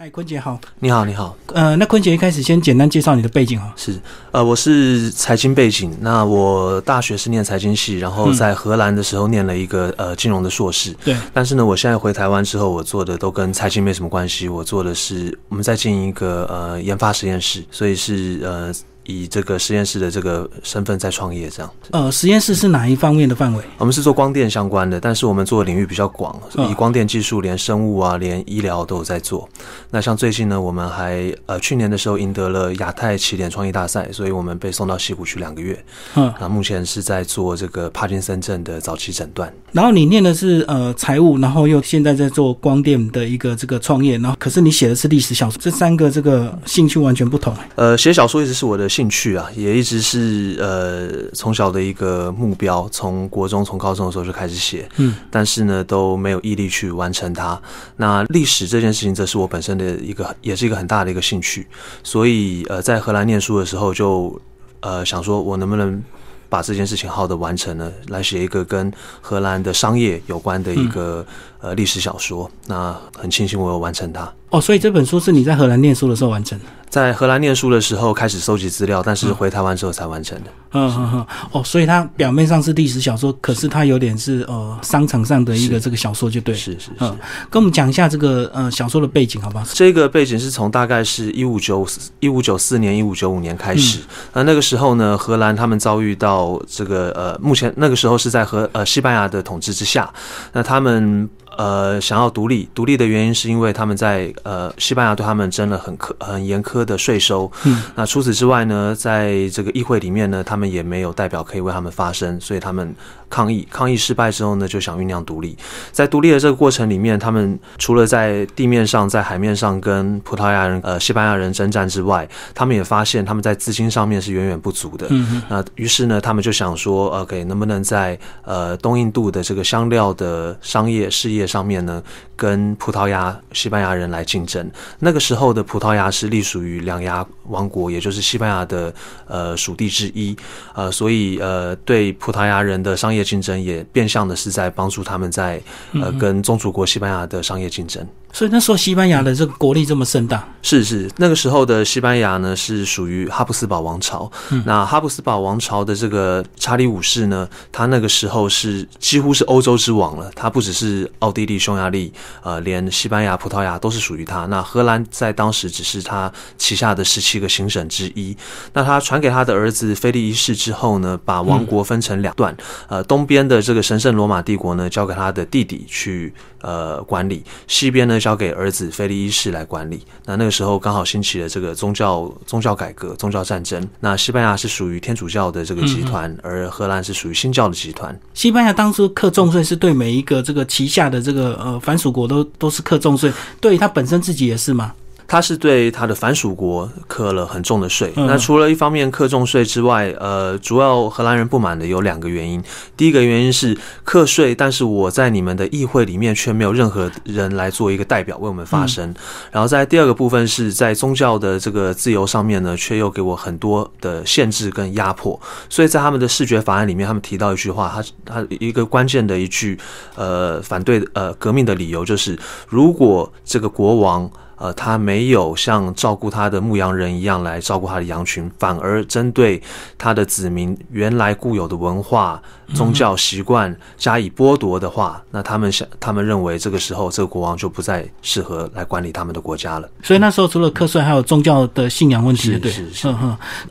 嗨，坤姐好。你好，你好。呃，那坤姐一开始先简单介绍你的背景哈。是，呃，我是财经背景。那我大学是念财经系，然后在荷兰的时候念了一个呃金融的硕士。对。但是呢，我现在回台湾之后，我做的都跟财经没什么关系。我做的是我们在经营一个呃研发实验室，所以是呃。以这个实验室的这个身份在创业，这样。呃，实验室是哪一方面的范围？我们是做光电相关的，但是我们做的领域比较广，以光电技术连生物啊，连医疗都有在做。那像最近呢，我们还呃去年的时候赢得了亚太起点创意大赛，所以我们被送到西谷去两个月。嗯，那目前是在做这个帕金森症的早期诊断。然后你念的是呃财务，然后又现在在做光电的一个这个创业，然后可是你写的是历史小说，这三个这个兴趣完全不同。呃，写小说一直是我的。兴趣啊，也一直是呃从小的一个目标，从国中、从高中的时候就开始写，嗯，但是呢都没有毅力去完成它。那历史这件事情，则是我本身的一个，也是一个很大的一个兴趣。所以呃，在荷兰念书的时候，就呃想说，我能不能把这件事情好的完成呢？来写一个跟荷兰的商业有关的一个呃历史小说。那很庆幸我有完成它。哦，所以这本书是你在荷兰念书的时候完成的。在荷兰念书的时候开始收集资料，但是回台湾之后才完成的。嗯嗯嗯。哦，所以它表面上是历史小说，可是它有点是呃商场上的一个这个小说，就对。是是是。嗯，跟我们讲一下这个呃小说的背景，好不好？这个背景是从大概是一五九一五九四年、一五九五年开始。那那个时候呢，荷兰他们遭遇到这个呃，目前那个时候是在和呃西班牙的统治之下，那他们。呃，想要独立，独立的原因是因为他们在呃西班牙对他们征了很苛很严苛的税收。嗯，那除此之外呢，在这个议会里面呢，他们也没有代表可以为他们发声，所以他们抗议，抗议失败之后呢，就想酝酿独立。在独立的这个过程里面，他们除了在地面上、在海面上跟葡萄牙人、呃西班牙人征战之外，他们也发现他们在资金上面是远远不足的。嗯那于是呢，他们就想说，OK，能不能在呃东印度的这个香料的商业事业。上面呢，跟葡萄牙、西班牙人来竞争。那个时候的葡萄牙是隶属于两牙王国，也就是西班牙的呃属地之一。呃，所以呃，对葡萄牙人的商业竞争，也变相的是在帮助他们在呃跟宗主国西班牙的商业竞争。所以那时候西班牙的这个国力这么盛大，是是，那个时候的西班牙呢是属于哈布斯堡王朝。那哈布斯堡王朝的这个查理五世呢，他那个时候是几乎是欧洲之王了。他不只是奥地利、匈牙利，呃，连西班牙、葡萄牙都是属于他。那荷兰在当时只是他旗下的十七个行省之一。那他传给他的儿子菲利一世之后呢，把王国分成两段，呃，东边的这个神圣罗马帝国呢，交给他的弟弟去呃管理，西边呢。交给儿子菲利一世来管理。那那个时候刚好兴起了这个宗教宗教改革、宗教战争。那西班牙是属于天主教的这个集团，而荷兰是属于新教的集团。西班牙当初克重税是对每一个这个旗下的这个呃凡属国都都是克重税，对他本身自己也是吗？他是对他的反属国课了很重的税。那除了一方面课重税之外，呃，主要荷兰人不满的有两个原因。第一个原因是课税，但是我在你们的议会里面却没有任何人来做一个代表为我们发声。然后在第二个部分是在宗教的这个自由上面呢，却又给我很多的限制跟压迫。所以在他们的视觉法案里面，他们提到一句话，他他一个关键的一句呃反对呃革命的理由就是，如果这个国王。呃，他没有像照顾他的牧羊人一样来照顾他的羊群，反而针对他的子民原来固有的文化、宗教习惯加以剥夺的话，那他们想，他们认为这个时候这个国王就不再适合来管理他们的国家了。所以那时候除了课税，还有宗教的信仰问题，对，是是。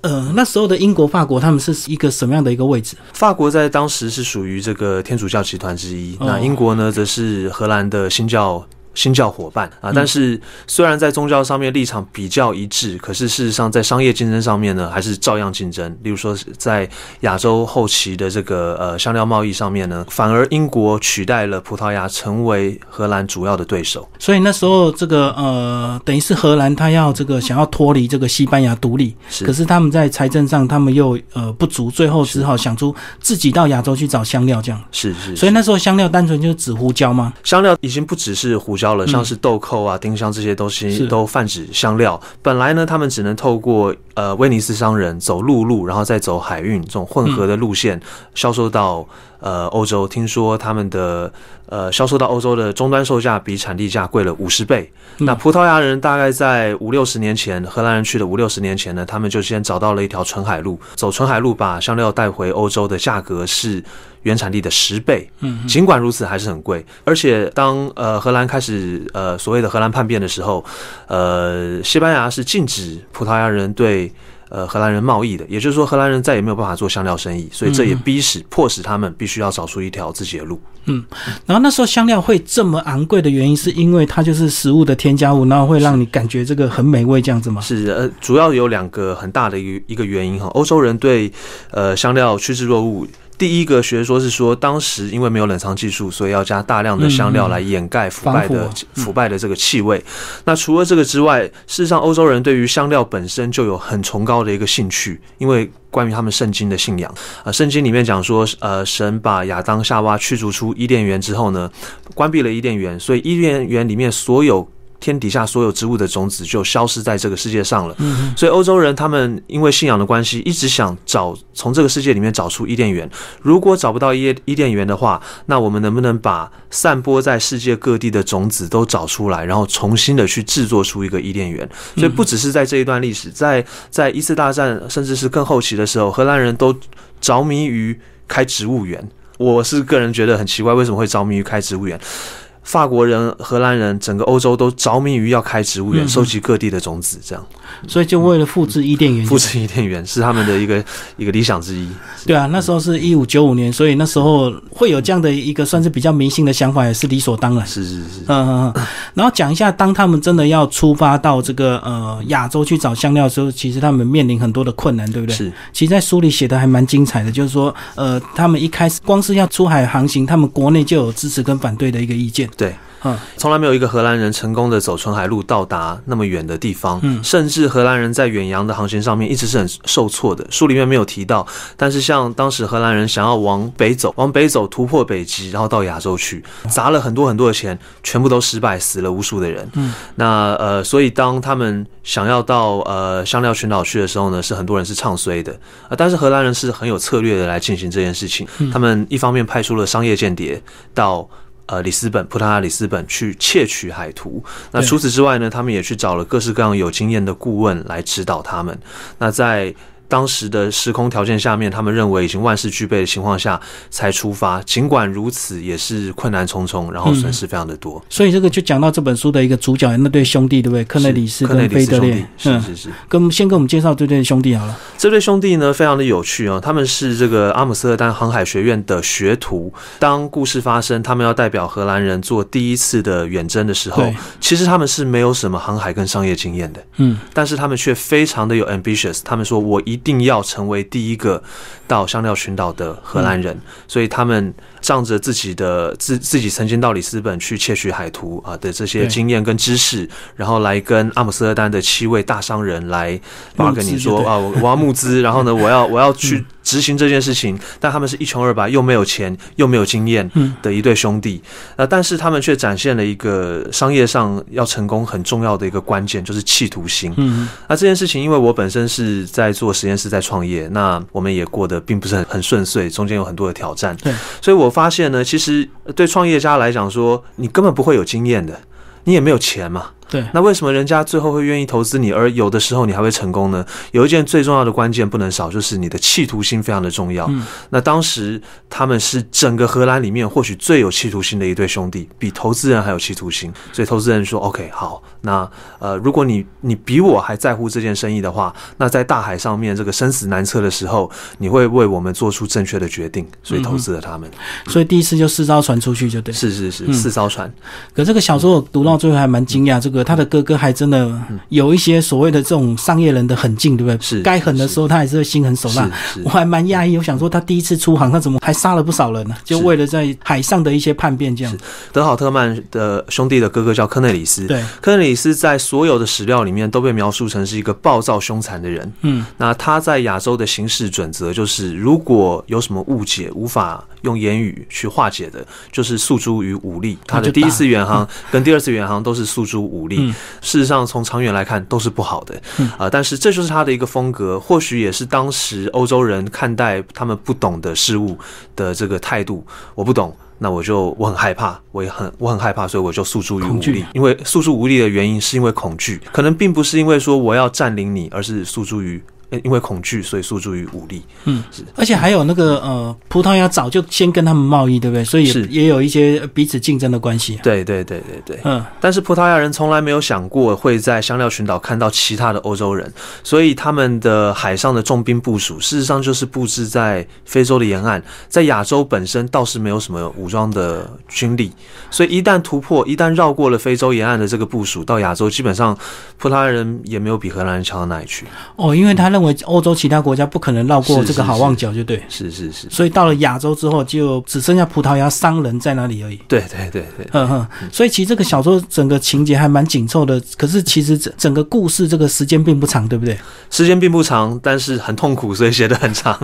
呃，那时候的英国、法国，他们是一个什么样的一个位置？法国在当时是属于这个天主教集团之一，那英国呢，则是荷兰的新教。新教伙伴啊，但是虽然在宗教上面立场比较一致，可是事实上在商业竞争上面呢，还是照样竞争。例如说，在亚洲后期的这个呃香料贸易上面呢，反而英国取代了葡萄牙，成为荷兰主要的对手。所以那时候这个呃，等于是荷兰他要这个想要脱离这个西班牙独立，可是他们在财政上他们又呃不足，最后只好想出自己到亚洲去找香料这样。是是。所以那时候香料单纯就是指胡椒吗？香料已经不只是胡椒。了，像是豆蔻啊、丁香这些东西都泛指香料。本来呢，他们只能透过呃威尼斯商人走陆路，然后再走海运这种混合的路线销售到呃欧洲，听说他们的呃销售到欧洲的终端售价比产地价贵了五十倍。那葡萄牙人大概在五六十年前，荷兰人去的五六十年前呢，他们就先找到了一条纯海路，走纯海路把香料带回欧洲的价格是。原产地的十倍，嗯，尽管如此还是很贵。而且当呃荷兰开始呃所谓的荷兰叛变的时候，呃西班牙是禁止葡萄牙人对呃荷兰人贸易的，也就是说荷兰人再也没有办法做香料生意，所以这也逼使迫使他们必须要找出一条自己的路。嗯，然后那时候香料会这么昂贵的原因，是因为它就是食物的添加物，然后会让你感觉这个很美味这样子吗？是呃，主要有两个很大的一一个原因哈，欧洲人对呃香料趋之若鹜。第一个学说是说，当时因为没有冷藏技术，所以要加大量的香料来掩盖腐败的腐败的这个气味。那除了这个之外，事实上欧洲人对于香料本身就有很崇高的一个兴趣，因为关于他们圣经的信仰啊，圣经里面讲说，呃，神把亚当夏娃驱逐出伊甸园之后呢，关闭了伊甸园，所以伊甸园里面所有。天底下所有植物的种子就消失在这个世界上了。所以欧洲人他们因为信仰的关系，一直想找从这个世界里面找出伊甸园。如果找不到伊伊甸园的话，那我们能不能把散播在世界各地的种子都找出来，然后重新的去制作出一个伊甸园？所以不只是在这一段历史，在在一次大战甚至是更后期的时候，荷兰人都着迷于开植物园。我是个人觉得很奇怪，为什么会着迷于开植物园？法国人、荷兰人，整个欧洲都着迷于要开植物园，收集各地的种子，这样。所以就为了复制伊甸园，复制伊甸园是他们的一个一个理想之一。对啊，那时候是一五九五年，所以那时候会有这样的一个算是比较迷信的想法，也是理所当然。是是是。嗯嗯嗯。然后讲一下，当他们真的要出发到这个呃亚洲去找香料的时候，其实他们面临很多的困难，对不对？是。其实，在书里写的还蛮精彩的，就是说，呃，他们一开始光是要出海航行，他们国内就有支持跟反对的一个意见。对。嗯，从来没有一个荷兰人成功的走纯海路到达那么远的地方。嗯，甚至荷兰人在远洋的航行上面一直是很受挫的。书里面没有提到，但是像当时荷兰人想要往北走，往北走突破北极，然后到亚洲去，砸了很多很多的钱，全部都失败，死了无数的人。嗯，那呃，所以当他们想要到呃香料群岛去的时候呢，是很多人是唱衰的。啊，但是荷兰人是很有策略的来进行这件事情。他们一方面派出了商业间谍到。呃，里斯本，葡萄牙里斯本去窃取海图。那除此之外呢，他们也去找了各式各样有经验的顾问来指导他们。那在当时的时空条件下面，他们认为已经万事俱备的情况下才出发。尽管如此，也是困难重重，然后损失非常的多。所以这个就讲到这本书的一个主角那对兄弟，对不对？克内里斯跟菲德烈，是是是。跟先跟我们介绍这对兄弟好了。这对兄弟呢，非常的有趣啊。他们是这个阿姆斯特丹航海学院的学徒。当故事发生，他们要代表荷兰人做第一次的远征的时候，其实他们是没有什么航海跟商业经验的。嗯，但是他们却非常的有 ambitious。他们说我一。一定要成为第一个到香料群岛的荷兰人，所以他们仗着自己的自自己曾经到里斯本去窃取海图啊的这些经验跟知识，然后来跟阿姆斯特丹的七位大商人来跟你说啊，我要募资，然后呢，我要我要去。执行这件事情，但他们是一穷二白，又没有钱，又没有经验的一对兄弟。啊，但是他们却展现了一个商业上要成功很重要的一个关键，就是企图心。嗯，那这件事情，因为我本身是在做实验室，在创业，那我们也过得并不是很很顺遂，中间有很多的挑战。对，所以我我发现呢，其实对创业家来讲，说你根本不会有经验的，你也没有钱嘛。对，那为什么人家最后会愿意投资你，而有的时候你还会成功呢？有一件最重要的关键不能少，就是你的企图心非常的重要。那当时他们是整个荷兰里面或许最有企图心的一对兄弟，比投资人还有企图心。所以投资人说：“OK，好，那呃，如果你你比我还在乎这件生意的话，那在大海上面这个生死难测的时候，你会为我们做出正确的决定。”所以投资了他们。所以第一次就四艘船出去就对。是是是，四艘船。可这个小说我读到最后还蛮惊讶，这个。他的哥哥还真的有一些所谓的这种商业人的狠劲，对不对？是该狠的时候，他还是会心狠手辣。我还蛮讶异，我想说他第一次出航，他怎么还杀了不少人呢？就为了在海上的一些叛变这样。德豪特曼的兄弟的哥哥叫科内里斯，对，科内里斯在所有的史料里面都被描述成是一个暴躁凶残的人。嗯，那他在亚洲的行事准则就是，如果有什么误解无法用言语去化解的，就是诉诸于武力。他的第一次远航跟第二次远航都是诉诸武。独立。事实上，从长远来看都是不好的啊。但是这就是他的一个风格，或许也是当时欧洲人看待他们不懂的事物的这个态度。我不懂，那我就我很害怕，我也很我很害怕，所以我就诉诸于无力。因为诉诸无力的原因是因为恐惧，可能并不是因为说我要占领你，而是诉诸于。因为恐惧，所以诉诸于武力。嗯，是。而且还有那个呃，葡萄牙早就先跟他们贸易，对不对？所以也也有一些彼此竞争的关系。对对对对对。嗯。但是葡萄牙人从来没有想过会在香料群岛看到其他的欧洲人，所以他们的海上的重兵部署，事实上就是布置在非洲的沿岸，在亚洲本身倒是没有什么武装的军力，所以一旦突破，一旦绕过了非洲沿岸的这个部署，到亚洲，基本上葡萄牙人也没有比荷兰人强到哪里去。哦，因为他认为欧洲其他国家不可能绕过这个好望角，就对，是是是，所以到了亚洲之后，就只剩下葡萄牙商人在那里而已。对对对对，嗯哼，所以其实这个小说整个情节还蛮紧凑的，可是其实整整个故事这个时间并不长，对不对？时间并不长，但是很痛苦，所以写的很长。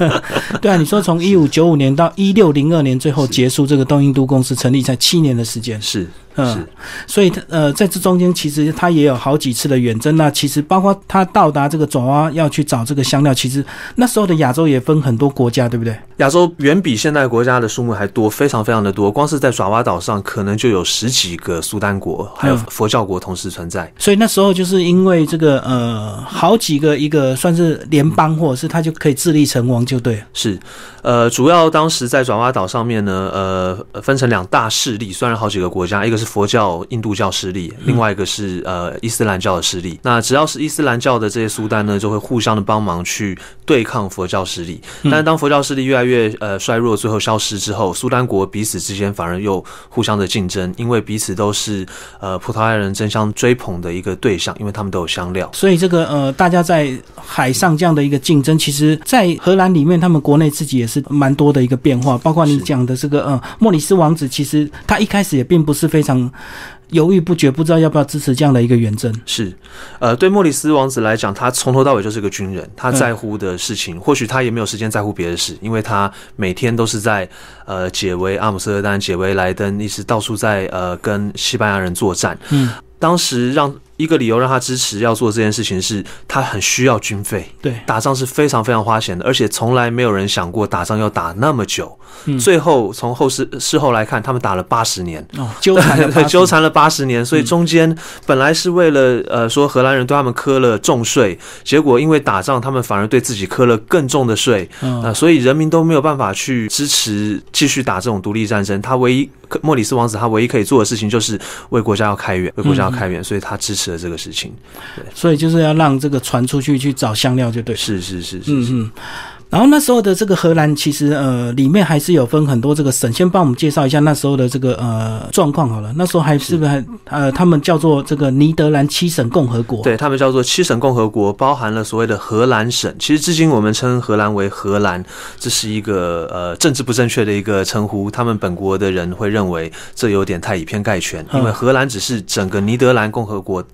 对啊，你说从一五九五年到一六零二年，最后结束这个东印度公司成立才七年的时间，是。嗯，所以他呃，在这中间其实他也有好几次的远征。那其实包括他到达这个爪哇要去找这个香料，其实那时候的亚洲也分很多国家，对不对？亚洲远比现代国家的数目还多，非常非常的多。光是在爪哇岛上，可能就有十几个苏丹国，还有佛教国同时存在。所以那时候就是因为这个呃，好几个一个算是联邦，或者是他就可以自立成王，就对。是，呃，主要当时在爪哇岛上面呢，呃，分成两大势力，虽然好几个国家，一个是。佛教、印度教势力，另外一个是呃伊斯兰教的势力。那只要是伊斯兰教的这些苏丹呢，就会互相的帮忙去对抗佛教势力。但是当佛教势力越来越呃衰弱，最后消失之后，苏丹国彼此之间反而又互相的竞争，因为彼此都是呃葡萄牙人争相追捧的一个对象，因为他们都有香料。所以这个呃大家在海上这样的一个竞争，其实在荷兰里面，他们国内自己也是蛮多的一个变化。包括你讲的这个呃莫里斯王子，其实他一开始也并不是非常。犹豫不决，不知道要不要支持这样的一个远征。是，呃，对莫里斯王子来讲，他从头到尾就是个军人，他在乎的事情，或许他也没有时间在乎别的事，因为他每天都是在呃解围阿姆斯特丹、解围莱登，一直到处在呃跟西班牙人作战。嗯，当时让。一个理由让他支持要做这件事情是，他很需要军费。对，打仗是非常非常花钱的，而且从来没有人想过打仗要打那么久。嗯，最后从后事事后来看，他们打了八十年，哦，纠缠 纠缠了八十年，所以中间本来是为了呃说荷兰人对他们磕了重税，结果因为打仗，他们反而对自己磕了更重的税。啊，所以人民都没有办法去支持继续打这种独立战争。他唯一莫里斯王子他唯一可以做的事情就是为国家要开源，为国家要开源，所以他支持。的这个事情，对，所以就是要让这个传出去去找香料，就对，是是是是，嗯嗯。然后那时候的这个荷兰，其实呃里面还是有分很多这个省，先帮我们介绍一下那时候的这个呃状况好了。那时候还是不是还呃他们叫做这个尼德兰七省共和国？对他们叫做七省共和国，包含了所谓的荷兰省。其实至今我们称荷兰为荷兰，这是一个呃政治不正确的一个称呼。他们本国的人会认为这有点太以偏概全，因为荷兰只是整个尼德兰共和国。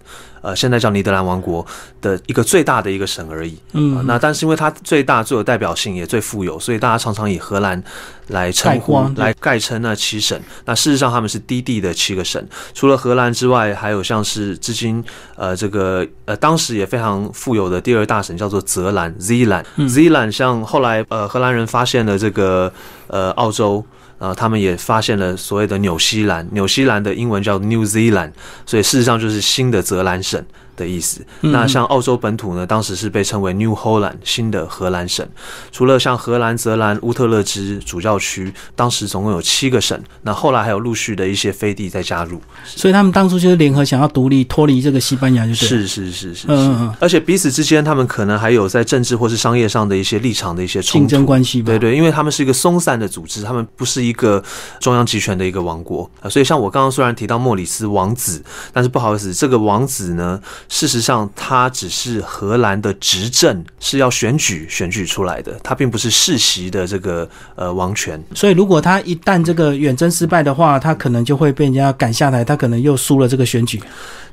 呃，现在叫尼德兰王国的一个最大的一个省而已。嗯，那但是因为它最大、最有代表性，也最富有，所以大家常常以荷兰来称呼、来概称那七省。那事实上他们是低地的七个省，除了荷兰之外，还有像是至今呃这个呃当时也非常富有的第二大省叫做泽兰 （Zeeland）。Zeeland 像后来呃荷兰人发现了这个呃澳洲。呃，他们也发现了所谓的纽西兰，纽西兰的英文叫 New Zealand，所以事实上就是新的泽兰省。的意思。那像澳洲本土呢，当时是被称为 New Holland 新的荷兰省。除了像荷兰、泽兰、乌特勒支主教区，当时总共有七个省。那后来还有陆续的一些飞地在加入。所以他们当初就是联合想要独立，脱离这个西班牙，就是是是是是。嗯嗯。而且彼此之间，他们可能还有在政治或是商业上的一些立场的一些竞争关系。对对，因为他们是一个松散的组织，他们不是一个中央集权的一个王国啊。所以像我刚刚虽然提到莫里斯王子，但是不好意思，这个王子呢。事实上他只是荷兰的执政是要选举选举出来的，他并不是世袭的这个呃王权。所以如果他一旦这个远征失败的话，他可能就会被人家赶下台，他可能又输了这个选举。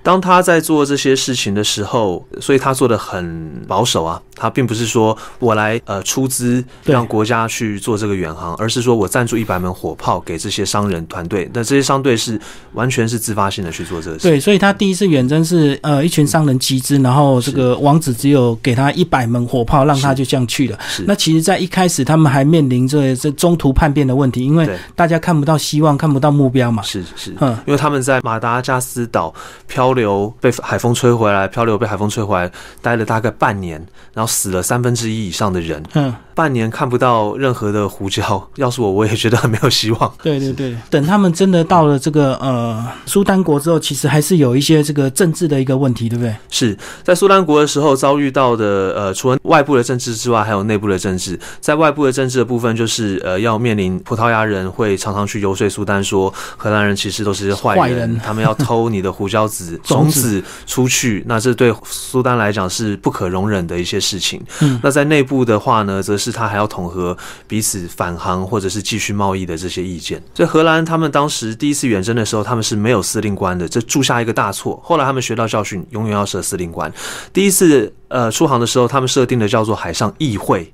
当他在做这些事情的时候，所以他做的很保守啊。他并不是说我来呃出资让国家去做这个远航，而是说我赞助一百门火炮给这些商人团队。那这些商队是完全是自发性的去做这个事。对，所以他第一次远征是呃一群商人集资，然后这个王子只有给他一百门火炮，让他就这样去了。那其实，在一开始他们还面临着这中途叛变的问题，因为大家看不到希望，看不到目标嘛。是是。嗯，因为他们在马达加斯岛漂流，被海风吹回来，漂流被海风吹回来，待了大概半年，然后。死了三分之一以上的人，嗯，半年看不到任何的胡椒。要是我，我也觉得很没有希望。对对对，等他们真的到了这个呃苏丹国之后，其实还是有一些这个政治的一个问题，对不对？是在苏丹国的时候遭遇到的呃，除了外部的政治之外，还有内部的政治。在外部的政治的部分，就是呃要面临葡萄牙人会常常去游说苏丹，说荷兰人其实都是坏人，他们要偷你的胡椒籽 种子出去。那这对苏丹来讲是不可容忍的一些事。情，嗯，那在内部的话呢，则是他还要统合彼此返航或者是继续贸易的这些意见。所以荷兰他们当时第一次远征的时候，他们是没有司令官的，这铸下一个大错。后来他们学到教训，永远要设司令官。第一次呃出航的时候，他们设定的叫做海上议会，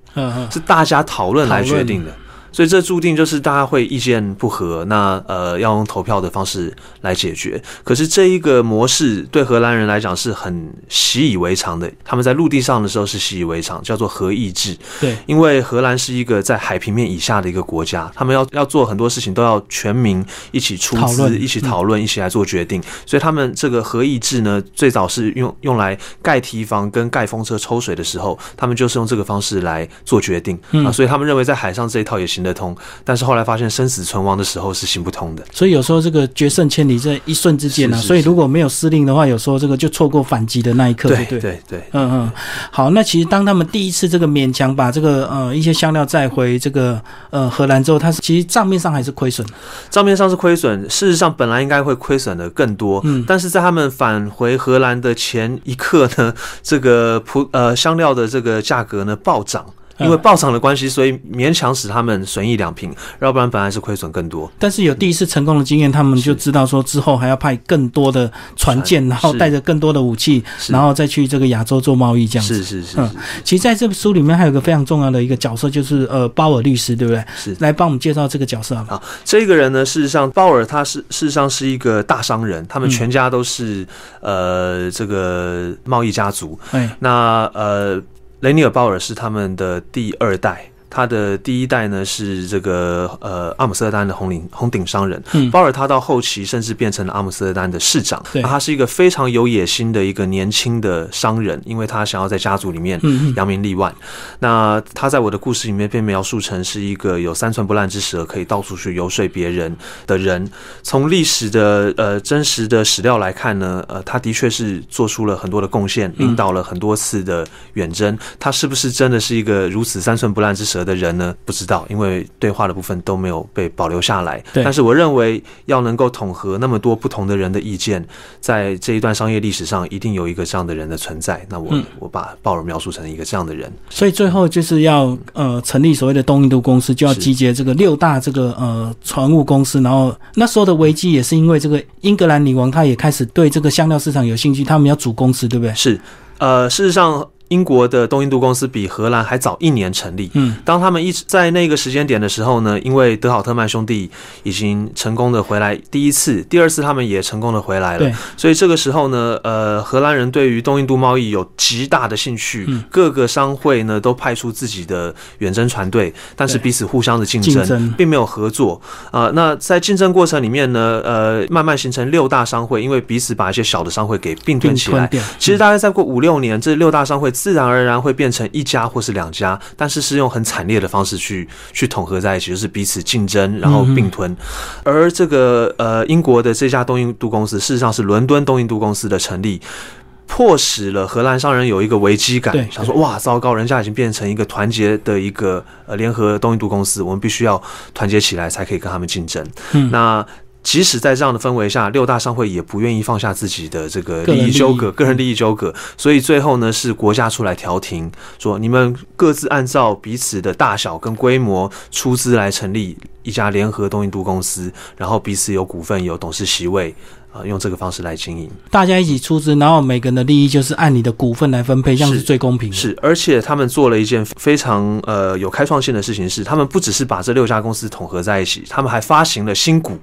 是大家讨论来决定的。所以这注定就是大家会意见不合，那呃要用投票的方式来解决。可是这一个模式对荷兰人来讲是很习以为常的，他们在陆地上的时候是习以为常，叫做合议制。对，因为荷兰是一个在海平面以下的一个国家，他们要要做很多事情都要全民一起出资、一起讨论、一起来做决定。所以他们这个合议制呢，最早是用用来盖堤防跟盖风车抽水的时候，他们就是用这个方式来做决定啊。所以他们认为在海上这一套也行。得通，但是后来发现生死存亡的时候是行不通的，所以有时候这个决胜千里这一瞬之间呢，所以如果没有司令的话，有时候这个就错过反击的那一刻，对对对？对，嗯嗯，好，那其实当他们第一次这个勉强把这个呃一些香料载回这个呃荷兰之后，它是其实账面上还是亏损，账面上是亏损，事实上本来应该会亏损的更多，嗯，但是在他们返回荷兰的前一刻呢，这个葡呃香料的这个价格呢暴涨。因为爆场的关系，所以勉强使他们损益两平，要不然本来是亏损更多。但是有第一次成功的经验，他们就知道说之后还要派更多的船舰，然后带着更多的武器，然后再去这个亚洲做贸易，这样子。是是是。嗯，其实在这本书里面还有个非常重要的一个角色，就是呃鲍尔律师，对不对？是。来帮我们介绍这个角色啊。这个人呢，事实上鲍尔他是事实上是一个大商人，他们全家都是呃这个贸易家族。哎。那呃。雷尼尔·鲍尔是他们的第二代。他的第一代呢是这个呃阿姆斯特丹的红领红顶商人，鲍尔他到后期甚至变成了阿姆斯特丹的市长。他是一个非常有野心的一个年轻的商人，因为他想要在家族里面扬名立万。那他在我的故事里面被描述成是一个有三寸不烂之舌，可以到处去游说别人的人。从历史的呃真实的史料来看呢，呃，他的确是做出了很多的贡献，领导了很多次的远征。他是不是真的是一个如此三寸不烂之舌？的人呢不知道，因为对话的部分都没有被保留下来。但是我认为要能够统合那么多不同的人的意见，在这一段商业历史上，一定有一个这样的人的存在。那我我把鲍尔描述成一个这样的人。所以最后就是要呃成立所谓的东印度公司，就要集结这个六大这个呃船务公司。然后那时候的危机也是因为这个英格兰女王她也开始对这个香料市场有兴趣，他们要组公司，对不对？是，呃，事实上。英国的东印度公司比荷兰还早一年成立。嗯，当他们一直在那个时间点的时候呢，因为德好特曼兄弟已经成功的回来第一次，第二次他们也成功的回来了。所以这个时候呢，呃，荷兰人对于东印度贸易有极大的兴趣，各个商会呢都派出自己的远征船队，但是彼此互相的竞争，并没有合作。啊，那在竞争过程里面呢，呃，慢慢形成六大商会，因为彼此把一些小的商会给并吞起来。其实大概再过五六年，这六大商会。自然而然会变成一家或是两家，但是是用很惨烈的方式去去统合在一起，就是彼此竞争，然后并吞。而这个呃，英国的这家东印度公司，事实上是伦敦东印度公司的成立，迫使了荷兰商人有一个危机感，想说哇，糟糕，人家已经变成一个团结的一个呃联合东印度公司，我们必须要团结起来才可以跟他们竞争。那即使在这样的氛围下，六大商会也不愿意放下自己的这个利益纠葛、个人利益纠葛，所以最后呢是国家出来调停，说你们各自按照彼此的大小跟规模出资来成立一家联合东印度公司，然后彼此有股份、有董事席位，啊、用这个方式来经营。大家一起出资，然后每个人的利益就是按你的股份来分配，这样是是最公平的。是，而且他们做了一件非常呃有开创性的事情是，他们不只是把这六家公司统合在一起，他们还发行了新股，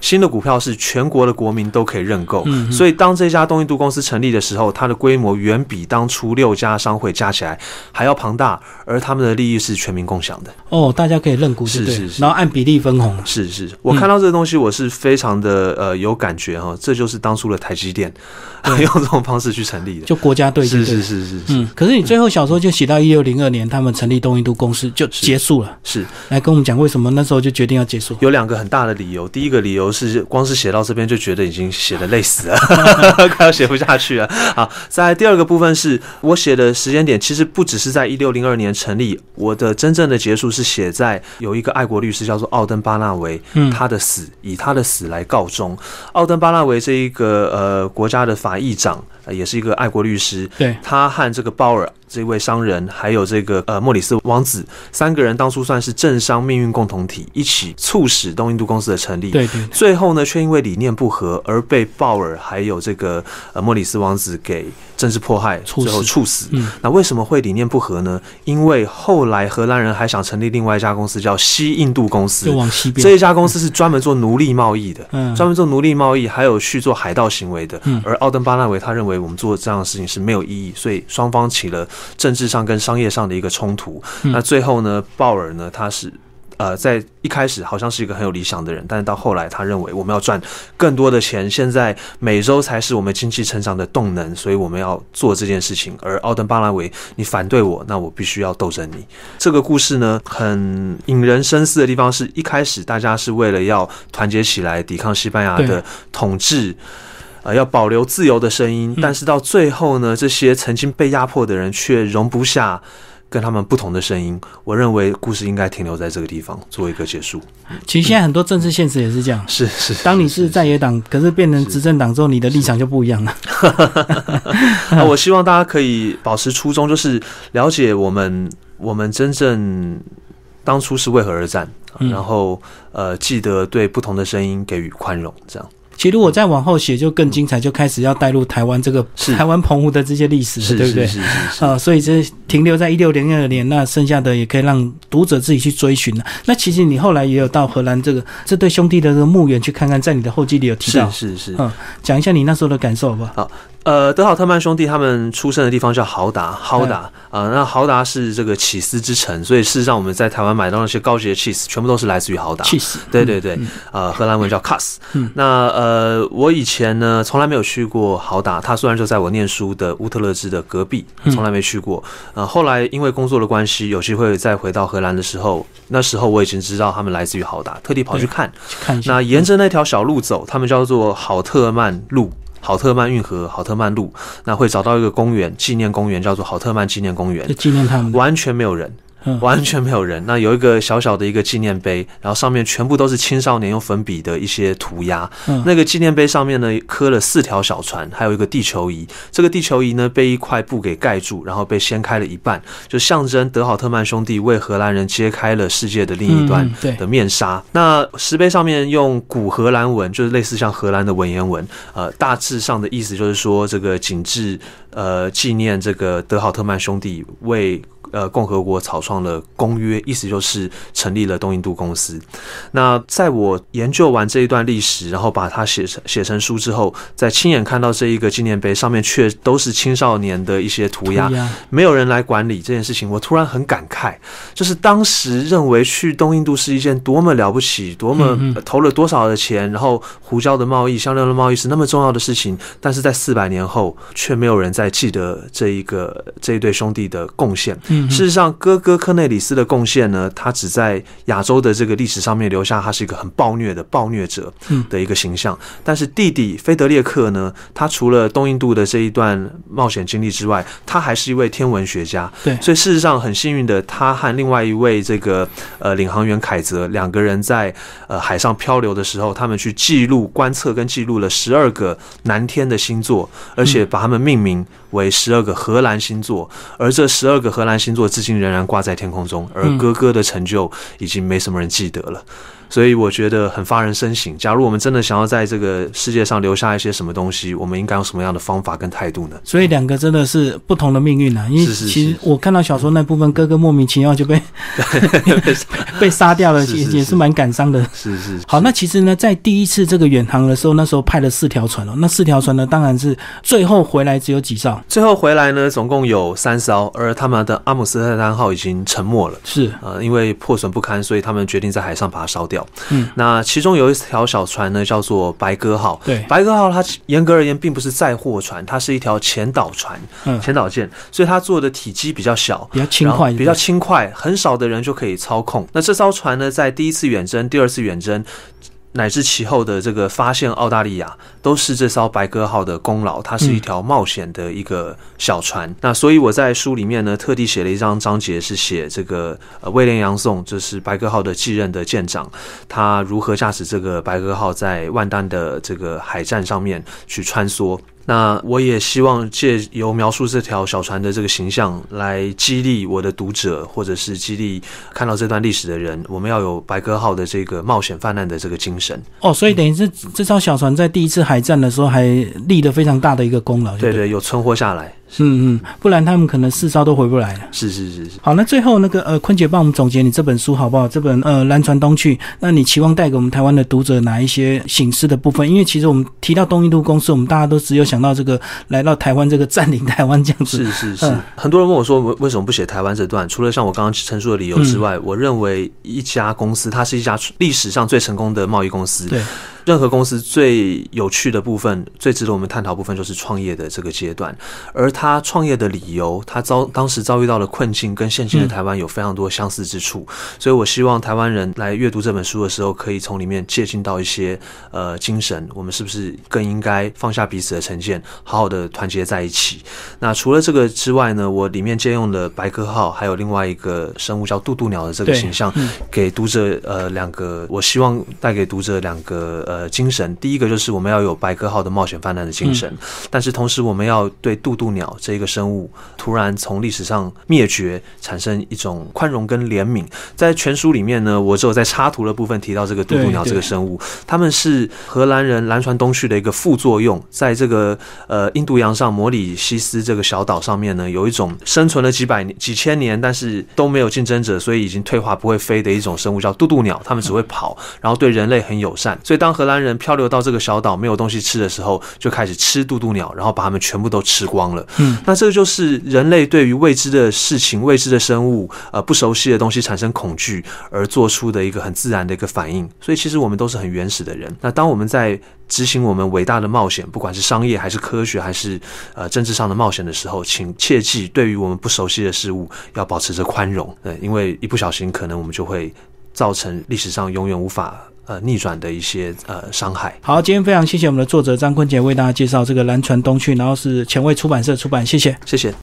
新的股票是全国的国民都可以认购。嗯，所以当这家东印度公司成立的时候，它的规模远比当初六家商会加起来还要庞大，而他们的利益是全民共享的。哦，大家可以认股，是是是然后按比例分红。是是，我看到这个东西，我是非常的呃有感觉哈，这就是当初的台积电 用这种方式去成立的。就国家队是是是是是嗯，可是你最后小说就写到一六零二年，他们成立东印度公司就结束了。是，来跟我们讲为什么那时候就决定要结束？有两个很大的理由。第一个理由是，光是写到这边就觉得已经写的累死了，快要写不下去了。好，在第二个部分是我写的时间点，其实不只是在一六零二年成立，我的真正的结束是写在有一个爱国律师叫做奥登巴纳维，嗯他的死以他的死来告终。奥登巴纳维这一个呃国家的法议长，呃也是一个爱国律师，对，他和这个鲍尔这位商人，还有这个呃莫里斯王子三个人，当初算是政商命运共同体，一起促使东印度公司的成立。对对，最后呢，却因为理念不合而被鲍尔还有这个呃莫里斯王子给政治迫害，最后处死。嗯，那为什么会理念不合呢？因为后来荷兰人还想成立另外一家公司，叫西印度公司就。往西边。这一家公司是专门做奴隶贸易的，嗯，专门做奴隶贸易，还有去做海盗行为的。嗯而奥登巴纳维他认为我们做这样的事情是没有意义，所以双方起了政治上跟商业上的一个冲突。嗯那最后呢，鲍尔呢，他是。呃，在一开始好像是一个很有理想的人，但是到后来，他认为我们要赚更多的钱，现在美洲才是我们经济成长的动能，所以我们要做这件事情。而奥登巴拉维，你反对我，那我必须要斗争你。这个故事呢，很引人深思的地方是一开始大家是为了要团结起来抵抗西班牙的统治。呃，要保留自由的声音，嗯但是到最后呢，这些曾经被压迫的人却容不下跟他们不同的声音。我认为故事应该停留在这个地方做一个结束。其实现在很多政治现实也是这样。是是，当你是在野党，可是变成执政党之后，你的立场就不一样了。那我希望大家可以保持初衷，就是了解我们我们真正当初是为何而战，嗯然后呃，记得对不同的声音给予宽容，这样其实我再往后写就更精彩，就开始要带入台湾这个台湾澎湖的这些历史了，对不对？是是是是。啊、所以这停留在一六零二年，那剩下的也可以让读者自己去追寻了。那其实你后来也有到荷兰这个这对兄弟的这个墓园去看看，在你的后记里有提到是，是是，嗯讲一下你那时候的感受好不好？呃，德豪特曼兄弟他们出生的地方叫豪达，豪达啊、呃那豪达是这个起司之城，所以事实上我们在台湾买到那些高级的 cheese 全部都是来自于豪达。气死！对对对嗯，呃，荷兰文叫 Cas。嗯那呃，我以前呢从来没有去过豪达，它虽然就在我念书的乌特勒支的隔壁，嗯从来没去过。呃，后来因为工作的关系，有机会再回到荷兰的时候，那时候我已经知道他们来自于豪达，特地跑去看。去看一下。那沿着那条小路走，他们叫做好特曼路。好特曼运河、好特曼路，那会找到一个公园，纪念公园叫做好特曼纪念公园。就，纪念他们，完全没有人，嗯完全没有人。那有一个小小的一个纪念碑，然后上面全部都是青少年用粉笔的一些涂鸦。嗯那个纪念碑上面呢刻了四条小船，还有一个地球仪。这个地球仪呢被一块布给盖住，然后被掀开了一半，就象征德豪特曼兄弟为荷兰人揭开了世界的另一端的面纱。那石碑上面用古荷兰文，就是类似像荷兰的文言文，呃，大致上的意思就是说，这个景致呃纪念这个德豪特曼兄弟为。呃，共和国草创了公约，意思就是成立了东印度公司。那在我研究完这一段历史，然后把它写成写成书之后，再亲眼看到这一个纪念碑上面却都是青少年的一些涂鸦没有人来管理这件事情，我突然很感慨，就是当时认为去东印度是一件多么了不起，多么投了多少的钱，然后胡椒的贸易、香料的贸易是那么重要的事情，但是在四百年后，却没有人再记得这一个这一对兄弟的贡献。嗯嗯，事实上，哥哥科内里斯的贡献呢，他只在亚洲的这个历史上面留下他是一个很暴虐的暴虐者的一个形象。但是弟弟菲德列克呢，他除了东印度的这一段冒险经历之外，他还是一位天文学家。对，所以事实上很幸运的，他和另外一位这个呃领航员凯泽两个人在呃海上漂流的时候，他们去记录、观测跟记录了十二个南天的星座，而且把他们命名为十二个荷兰星座。而这十二个荷兰星座至今仍然挂在天空中，而哥哥的成就已经没什么人记得了。所以我觉得很发人深省。假如我们真的想要在这个世界上留下一些什么东西，我们应该用什么样的方法跟态度呢？所以两个真的是不同的命运啊！因为其实我看到小说那部分，哥哥莫名其妙就被 被杀掉了，也也是蛮感伤的。是是。好，那其实呢，在第一次这个远航的时候，那时候派了四条船哦。那四条船呢，当然是最后回来只有几艘。最后回来呢，总共有三艘，而他们的阿姆斯特丹号已经沉没了。是呃，因为破损不堪，所以他们决定在海上把它烧掉。嗯，那其中有一条小船呢，叫做白鸽号。对，白鸽号它严格而言并不是载货船，它是一条前导船，前导舰，所以它做的体积比较小，比较轻快，比较轻快，很少的人就可以操控。那这艘船呢，在第一次远征、第二次远征。乃至其后的这个发现澳大利亚，都是这艘白鸽号的功劳。它是一条冒险的一个小船。那所以我在书里面呢，特地写了一张章节，是写这个呃威廉杨颂，这是白鸽号的继任的舰长，他如何驾驶这个白鸽号在万丹的这个海战上面去穿梭。那我也希望借由描述这条小船的这个形象，来激励我的读者，或者是激励看到这段历史的人，我们要有白鸽号的这个冒险泛滥的这个精神。哦，所以等于是这艘小船在第一次海战的时候，还立了非常大的一个功劳。对对，有存活下来。嗯嗯，不然他们可能四艘都回不来了。是是是是。好，那最后那个呃，坤姐帮我们总结你这本书好不好？这本呃《蓝船东去》，那你期望带给我们台湾的读者哪一些醒思的部分？因为其实我们提到东印度公司，我们大家都只有想到这个来到台湾这个占领台湾这样子。是是是。很多人问我说，为为什么不写台湾这段？除了像我刚刚陈述的理由之外，我认为一家公司，它是一家历史上最成功的贸易公司。对。任何公司最有趣的部分、最值得我们探讨部分，就是创业的这个阶段。而他创业的理由，他遭当时遭遇到了困境，跟现今的台湾有非常多相似之处。所以我希望台湾人来阅读这本书的时候，可以从里面借鉴到一些呃精神。我们是不是更应该放下彼此的成见，好好的团结在一起？那除了这个之外呢，我里面借用了白鸽号，还有另外一个生物叫渡渡鸟的这个形象，给读者呃两个，我希望带给读者两个呃。呃，精神。第一个就是我们要有白鸽号的冒险泛滥的精神，但是同时我们要对渡渡鸟这一个生物突然从历史上灭绝产生一种宽容跟怜悯。在全书里面呢，我只有在插图的部分提到这个渡渡鸟这个生物，他们是荷兰人蓝船东去的一个副作用，在这个呃印度洋上摩里西斯这个小岛上面呢，有一种生存了几百年、几千年，但是都没有竞争者，所以已经退化不会飞的一种生物，叫渡渡鸟。他们只会跑，然后对人类很友善，所以当荷兰人漂流到这个小岛没有东西吃的时候，就开始吃渡渡鸟，然后把它们全部都吃光了。嗯，那这个就是人类对于未知的事情、未知的生物、呃不熟悉的东西产生恐惧而做出的一个很自然的一个反应。所以其实我们都是很原始的人。那当我们在执行我们伟大的冒险，不管是商业还是科学还是呃政治上的冒险的时候，请切记对于我们不熟悉的事物要保持着宽容。对，因为一不小心，可能我们就会造成历史上永远无法。呃，逆转的一些呃伤害。好，今天非常谢谢我们的作者张坤杰为大家介绍这个《蓝船东去》，然后是前卫出版社出版，谢谢，谢谢。